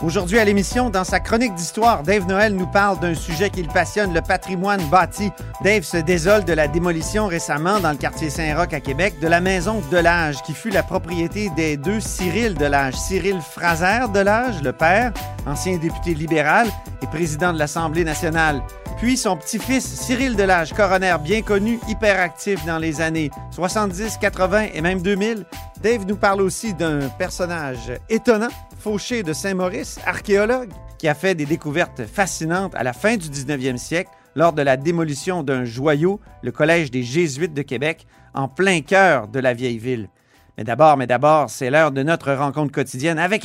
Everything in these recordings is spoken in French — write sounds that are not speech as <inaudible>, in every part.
Aujourd'hui à l'émission, dans sa chronique d'histoire, Dave Noël nous parle d'un sujet qui le passionne, le patrimoine bâti. Dave se désole de la démolition récemment dans le quartier Saint-Roch à Québec de la maison de l'âge qui fut la propriété des deux Cyril de l'âge. Cyril Fraser de l'âge, le père, ancien député libéral et président de l'Assemblée nationale. Puis son petit-fils Cyril Delage, coroner bien connu, hyperactif dans les années 70, 80 et même 2000. Dave nous parle aussi d'un personnage étonnant, Fauché de Saint-Maurice, archéologue, qui a fait des découvertes fascinantes à la fin du 19e siècle lors de la démolition d'un joyau, le Collège des Jésuites de Québec, en plein cœur de la vieille ville. Mais d'abord, mais d'abord, c'est l'heure de notre rencontre quotidienne avec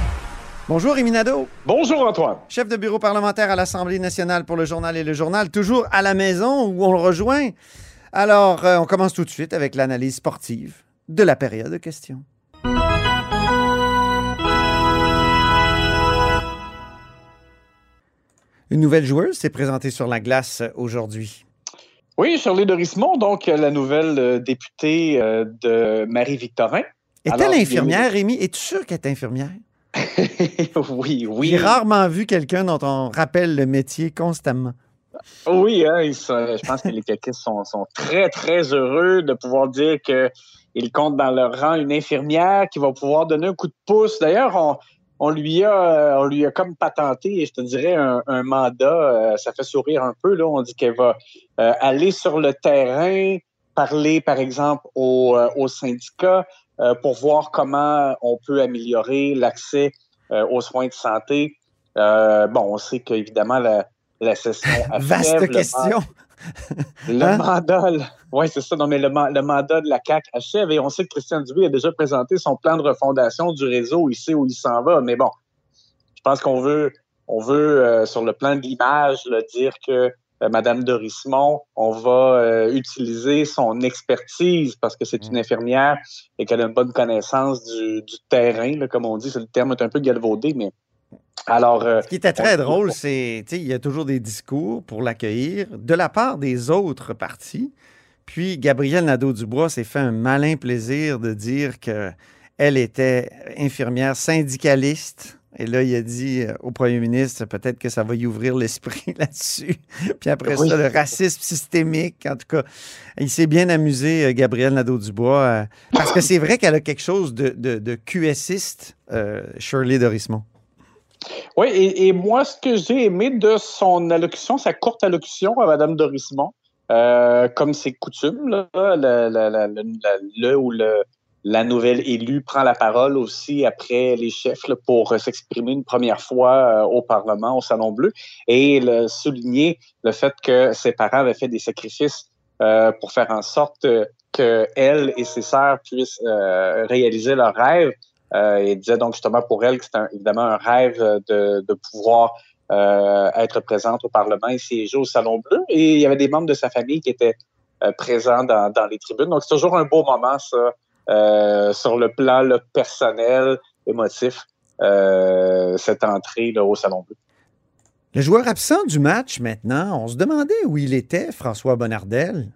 Bonjour Rémi Nadeau. Bonjour Antoine. Chef de bureau parlementaire à l'Assemblée nationale pour le journal et le journal, toujours à la maison où on le rejoint. Alors, euh, on commence tout de suite avec l'analyse sportive de la période de questions. Une nouvelle joueuse s'est présentée sur la glace aujourd'hui. Oui, Shirley Dorismont, donc la nouvelle euh, députée euh, de Marie-Victorin. Est-elle infirmière, Rémi? Es-tu sûr qu'elle est infirmière? <laughs> oui, oui. J'ai rarement vu quelqu'un dont on rappelle le métier constamment. Oui, hein, ils je pense que les caquistes sont, sont très, très heureux de pouvoir dire qu'ils comptent dans leur rang une infirmière qui va pouvoir donner un coup de pouce. D'ailleurs, on, on lui a on lui a comme patenté, je te dirais, un, un mandat. euh, ça fait sourire un peu. Là. On dit qu'elle va euh, aller sur le terrain, parler, par exemple, aux, euh, aux syndicats euh, pour voir comment on peut améliorer l'accès euh, aux soins de santé. Euh, bon, on sait qu'évidemment, la, la session <laughs> achève, Vaste question. <laughs> le Hein? mandat, oui, c'est ça. Non, mais le, le mandat de la CAC achève et on sait que Christian Dubé a déjà présenté son plan de refondation du réseau. Il sait où il s'en va. Mais bon, je pense qu'on veut, on veut euh, sur le plan de l'image, dire que euh, Madame Dorismont, on va euh, utiliser son expertise parce que c'est une infirmière et qu'elle a une bonne connaissance du, du terrain, là, comme on dit. C'est le terme est un peu galvaudé, mais alors. euh, Ce qui était très on- drôle, c'est qu'il y a toujours des discours pour l'accueillir de la part des autres partis. Puis Gabriel Nadeau-Dubois s'est fait un malin plaisir de dire qu'elle était infirmière syndicaliste. Et là, il a dit euh, au premier ministre, peut-être que ça va y ouvrir l'esprit <laughs> là-dessus. Puis après Oui. ça, le racisme systémique. En tout cas, il s'est bien amusé, euh, Gabriel Nadeau-Dubois, euh, parce que c'est vrai qu'elle a quelque chose de, de, de QSiste, euh, Shirley Dorismont. Oui, et, et moi, ce que j'ai aimé de son allocution, sa courte allocution à Mme Dorismont, euh, comme c'est coutume, là, le ou le, la nouvelle élue prend la parole aussi après les chefs pour euh, s'exprimer une première fois euh, au Parlement, au Salon Bleu, et le, souligner le fait que ses parents avaient fait des sacrifices euh, pour faire en sorte que elle et ses sœurs puissent réaliser leurs rêves. Il disait donc justement pour elle que c'était évidemment un rêve de, pouvoir être présente au Parlement et siéger au Salon Bleu. Et il y avait des membres de sa famille qui étaient présents dans, dans les tribunes. Donc c'est toujours un beau moment, ça, sur le plan là, personnel, émotif, euh, cette entrée là, au Salon Bleu. Le joueur absent du match maintenant, on se demandait où il était, François Bonnardel.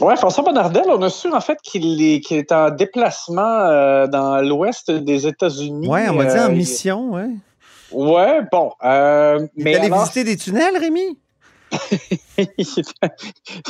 Ouais, François Bonnardel, on a su en fait qu'il est, est en déplacement euh, dans l'ouest des États-Unis. Ouais, on m'a dit en Euh, mission, ouais. Ouais, bon. Euh, Il mais est allé alors, visiter des tunnels, Rémi? Il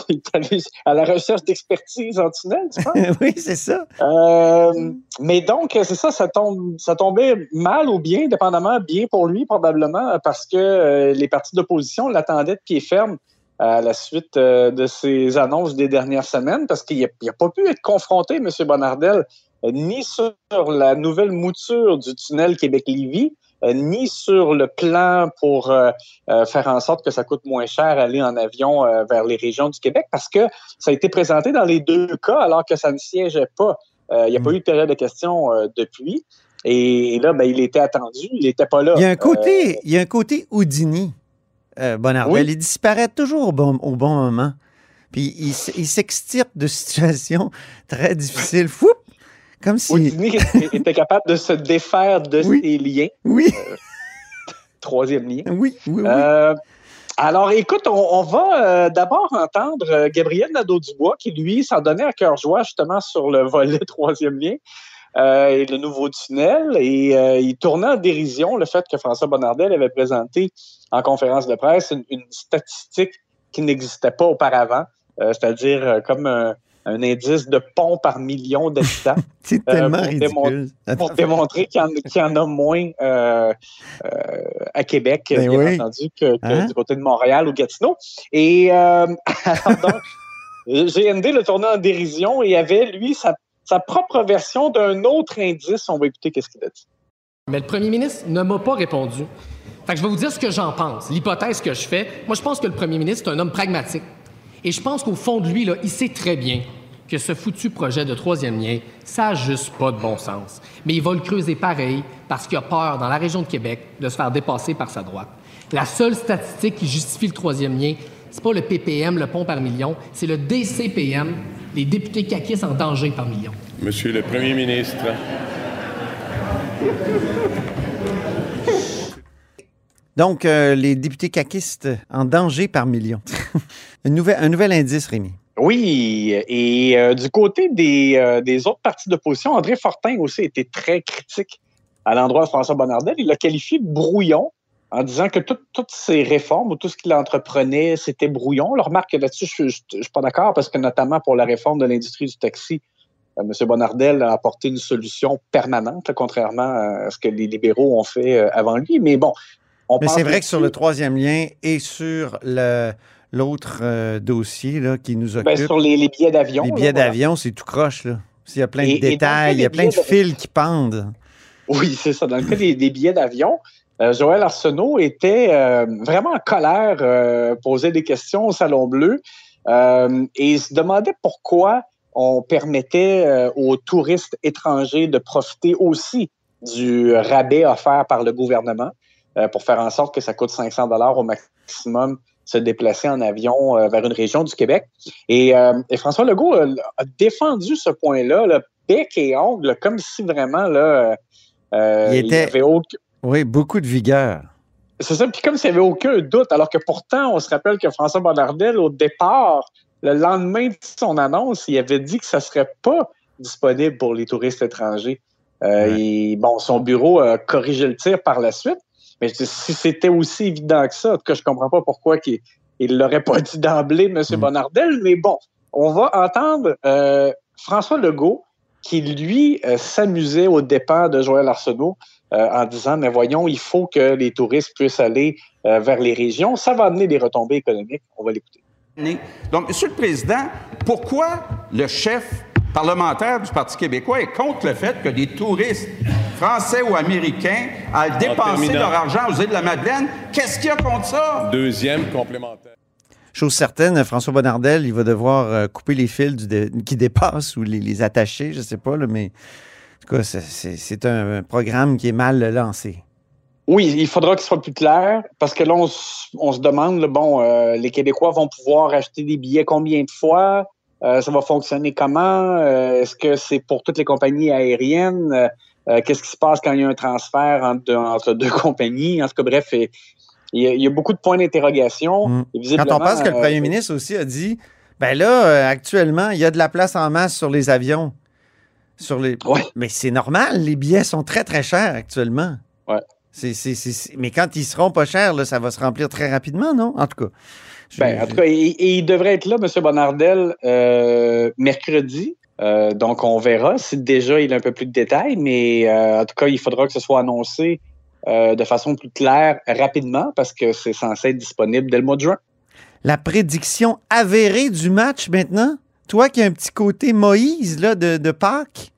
est allé à la recherche d'expertise en tunnel, tu penses? <laughs> oui, c'est ça. Euh, mais donc, c'est ça, ça, tombe, ça tombait mal ou bien, dépendamment, bien pour lui probablement, parce que euh, les partis d'opposition l'attendaient de pied ferme à la suite euh, de ces annonces des dernières semaines, parce qu'il n'a pas pu être confronté, M. Bonnardel, euh, ni sur la nouvelle mouture du tunnel Québec-Lévis, ni sur le plan pour euh, euh, faire en sorte que ça coûte moins cher aller en avion vers les régions du Québec, parce que ça a été présenté dans les deux cas alors que ça ne siégeait pas. Il n'y a pas eu de période de questions depuis. Et, là, ben, il était attendu, il n'était pas là. Il y a un côté, il y a un côté Houdini, Bonardel. Il disparaît toujours au bon, au bon moment. Puis il, il s'extirpe de <laughs> situations très difficiles. Fou! Comme si. Houdini était capable de se défaire de ses liens. Oui. Euh, troisième lien. Oui, oui, oui. Euh, alors, écoute, on, va euh, d'abord entendre Gabriel Nadeau-Dubois qui, lui, s'en donnait à cœur joie justement sur le volet <laughs> troisième lien et le nouveau tunnel. Et il tournait en dérision le fait que François Bonnardel avait présenté en conférence de presse une statistique qui n'existait pas auparavant, c'est-à-dire comme un un indice de pont par million d'habitants. <laughs> C'est euh, tellement ridicule. pour démontrer qu'il y, en a moins euh, euh, à Québec, ben bien entendu, que, hein? du côté de Montréal ou Gatineau. Et <laughs> alors donc, GND le tournait en dérision et avait, lui, sa, propre version d'un autre indice. On va écouter qu'est-ce qu'il a dit. Mais le premier ministre ne m'a pas répondu. Fait que je vais vous dire ce que j'en pense, l'hypothèse que je fais. Moi, je pense que le premier ministre est un homme pragmatique. Et je pense qu'au fond de lui, là, il sait très bien que ce foutu projet de troisième lien, ça n'a juste pas de bon sens. Mais il va le creuser pareil parce qu'il a peur, dans la région de Québec, de se faire dépasser par sa droite. La seule statistique qui justifie le troisième lien, c'est pas le PPM, le pont par million, c'est le DCPM, les députés caquistes en danger par million. Monsieur le Premier ministre. Donc, euh, les députés caquistes en danger par million. <laughs> un, nouvel, un nouvel indice, Rémi. Oui, et euh, du côté des, euh, des autres partis d'opposition, André Fortin aussi était très critique à l'endroit de François Bonnardel. Il l'a qualifié de brouillon en disant que toutes ces réformes ou tout ce qu'il entreprenait, c'était brouillon. Le remarque là-dessus, je ne suis pas d'accord parce que notamment pour la réforme de l'industrie du taxi, euh, M. Bonnardel a apporté une solution permanente, contrairement à ce que les libéraux ont fait avant lui. Mais bon, on Mais c'est vrai que sur le troisième lien et sur le l'autre euh, dossier là, qui nous ben, occupe. sur les, billets d'avion. Les billets d'avion, c'est tout croche. Là. Il y a plein de détails, il y a plein de fils qui pendent. Oui, c'est ça. Dans le cas des, billets d'avion, euh, Joël Arsenault était euh, vraiment en colère, posait des questions au Salon Bleu et il se demandait pourquoi on permettait aux touristes étrangers de profiter aussi du rabais offert par le gouvernement pour faire en sorte que ça coûte 500 dollars au maximum se déplacer en avion euh, vers une région du Québec. Et, euh, François Legault a, défendu ce point-là, le bec et ongle, comme si vraiment là, euh, il, était, avait aucun... Oui, beaucoup de vigueur. C'est ça, puis comme s'il n'y avait aucun doute, alors que pourtant, on se rappelle que François Bonnardel, au départ, le lendemain de son annonce, il avait dit que ça ne serait pas disponible pour les touristes étrangers. et bon, son bureau a corrigé le tir par la suite. Mais si c'était aussi évident que ça, en tout cas, je comprends pas pourquoi il ne l'aurait pas <laughs> dit d'emblée, M. Mm. Bonnardel. Mais bon, on va entendre euh, François Legault qui, lui, euh, s'amusait au dépens de Joël Arsenault euh, en disant, mais voyons, il faut que les touristes puissent aller vers les régions. Ça va amener des retombées économiques. On va l'écouter. Donc, Monsieur le Président, pourquoi le chef parlementaire du Parti québécois est contre le fait que des touristes français ou américains aillent dépenser leur argent aux îles de la Madeleine. Qu'est-ce qu'il y a contre ça? Deuxième complémentaire. Chose certaine, François Bonnardel, il va devoir euh, couper les fils qui dépassent ou les, attacher, je ne sais pas, mais en tout cas, c'est un programme qui est mal lancé. Oui, il faudra qu'il soit plus clair parce que là, on, se demande, bon, euh, les Québécois vont pouvoir acheter des billets combien de fois? Euh, ça va fonctionner comment? Euh, est-ce que c'est pour toutes les compagnies aériennes? Euh, qu'est-ce qui se passe quand il y a un transfert entre, deux <laughs> compagnies? En tout cas, bref, il y, a, beaucoup de points d'interrogation. Mm. Quand on pense que le premier ministre aussi a dit, ben là, actuellement, il y a de la place en masse sur les avions. Sur les... Mais c'est normal, les billets sont très, très chers actuellement. Ouais. Mais quand ils seront pas chers, là, ça va se remplir très rapidement, non? En tout cas. Ben, en tout cas, il, devrait être là, M. Bonardel, euh, mercredi. Euh, donc, on verra si déjà il a un peu plus de détails, mais euh, en tout cas, il faudra que ce soit annoncé de façon plus claire rapidement parce que c'est censé être disponible dès le mois de juin. La prédiction avérée du match maintenant? Toi qui as un petit côté Moïse là, de, de Pâques?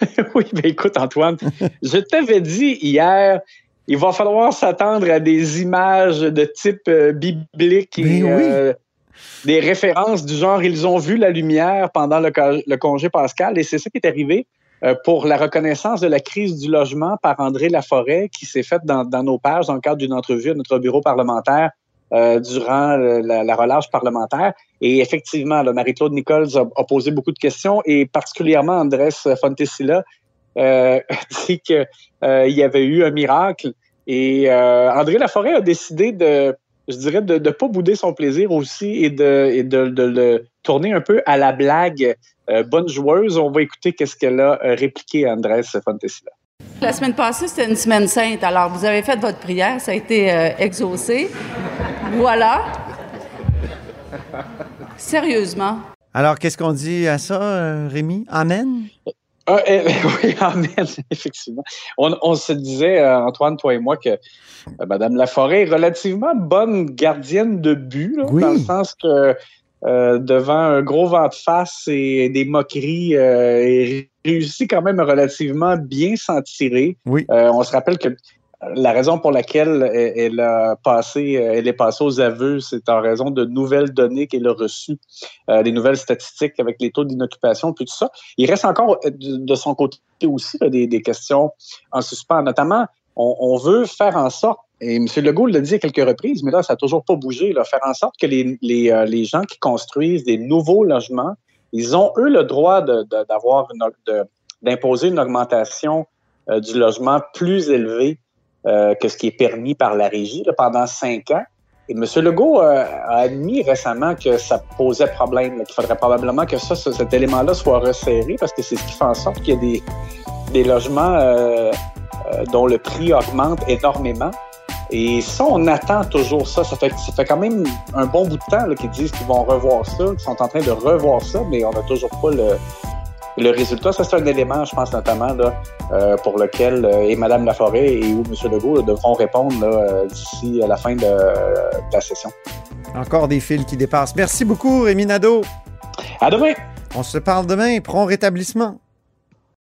<laughs> oui, mais écoute, Antoine, je t'avais dit hier il va falloir s'attendre à des images de type euh, biblique et Ben oui. euh, des références du genre ils ont vu la lumière pendant le, co- le congé pascal et c'est ça qui est arrivé euh, pour la reconnaissance de la crise du logement par André Laforêt qui s'est faite dans, dans nos pages dans le cadre d'une entrevue à notre bureau parlementaire durant la, la relâche parlementaire. Et effectivement, Marie-Claude Nichols a, a posé beaucoup de questions et particulièrement Andrés Fontesilla euh, <laughs> dit qu'il y avait eu un miracle. Et euh, André Laforêt a décidé de, je dirais, de ne pas bouder son plaisir aussi et de, et de, de le tourner un peu à la blague. Euh, bonne joueuse, on va écouter qu'est-ce qu'elle a euh, répliqué à Andrés Fontesilla. La semaine passée, c'était une semaine sainte. Alors, vous avez fait votre prière, ça a été euh, exaucé. Voilà. Sérieusement. Alors, qu'est-ce qu'on dit à ça, euh, Rémi? Amen? Ah, eh, <laughs> oui, amen, effectivement. On, on se disait, euh, Antoine, toi et moi, que euh, Mme Laforêt est relativement bonne gardienne de but, là, Oui. dans le sens que euh, devant un gros vent de face et des moqueries, elle réussit quand même à relativement bien s'en tirer. Oui. On se rappelle que la raison pour laquelle elle, a passé, euh, elle est passée aux aveux, c'est en raison de nouvelles données qu'elle a reçues, euh, des nouvelles statistiques avec les taux d'inoccupation, puis tout ça. Il reste encore euh, de, son côté aussi là, des, des questions en suspens. Notamment, on, on veut faire en sorte, et M. Legault l'a dit à quelques reprises, mais là, ça n'a toujours pas bougé, là, faire en sorte que les, les, euh, les gens qui construisent des nouveaux logements, ils ont, eux, le droit de- de- une, de- d'imposer une augmentation euh, du logement plus élevée euh, que ce qui est permis par la régie pendant cinq ans. Et M. Legault euh, a admis récemment que ça posait problème, qu'il faudrait probablement que ça, ce- cet élément-là soit resserré parce que c'est ce qui fait en sorte qu'il y a des, des logements euh, dont le prix augmente énormément. Et ça, on attend toujours ça. Ça fait, ça fait quand même un bon bout de temps qu'ils disent qu'ils vont revoir ça, qu'ils sont en train de revoir ça, mais on n'a toujours pas le, le résultat. Ça, c'est un élément, je pense, notamment, là, euh, pour lequel euh, et Mme Laforêt et ou M. Legault là, devront répondre euh, d'ici à la fin de, de la session. Encore des fils qui dépassent. Merci beaucoup, Rémi Nadeau. À demain! On se parle demain. Prompt rétablissement.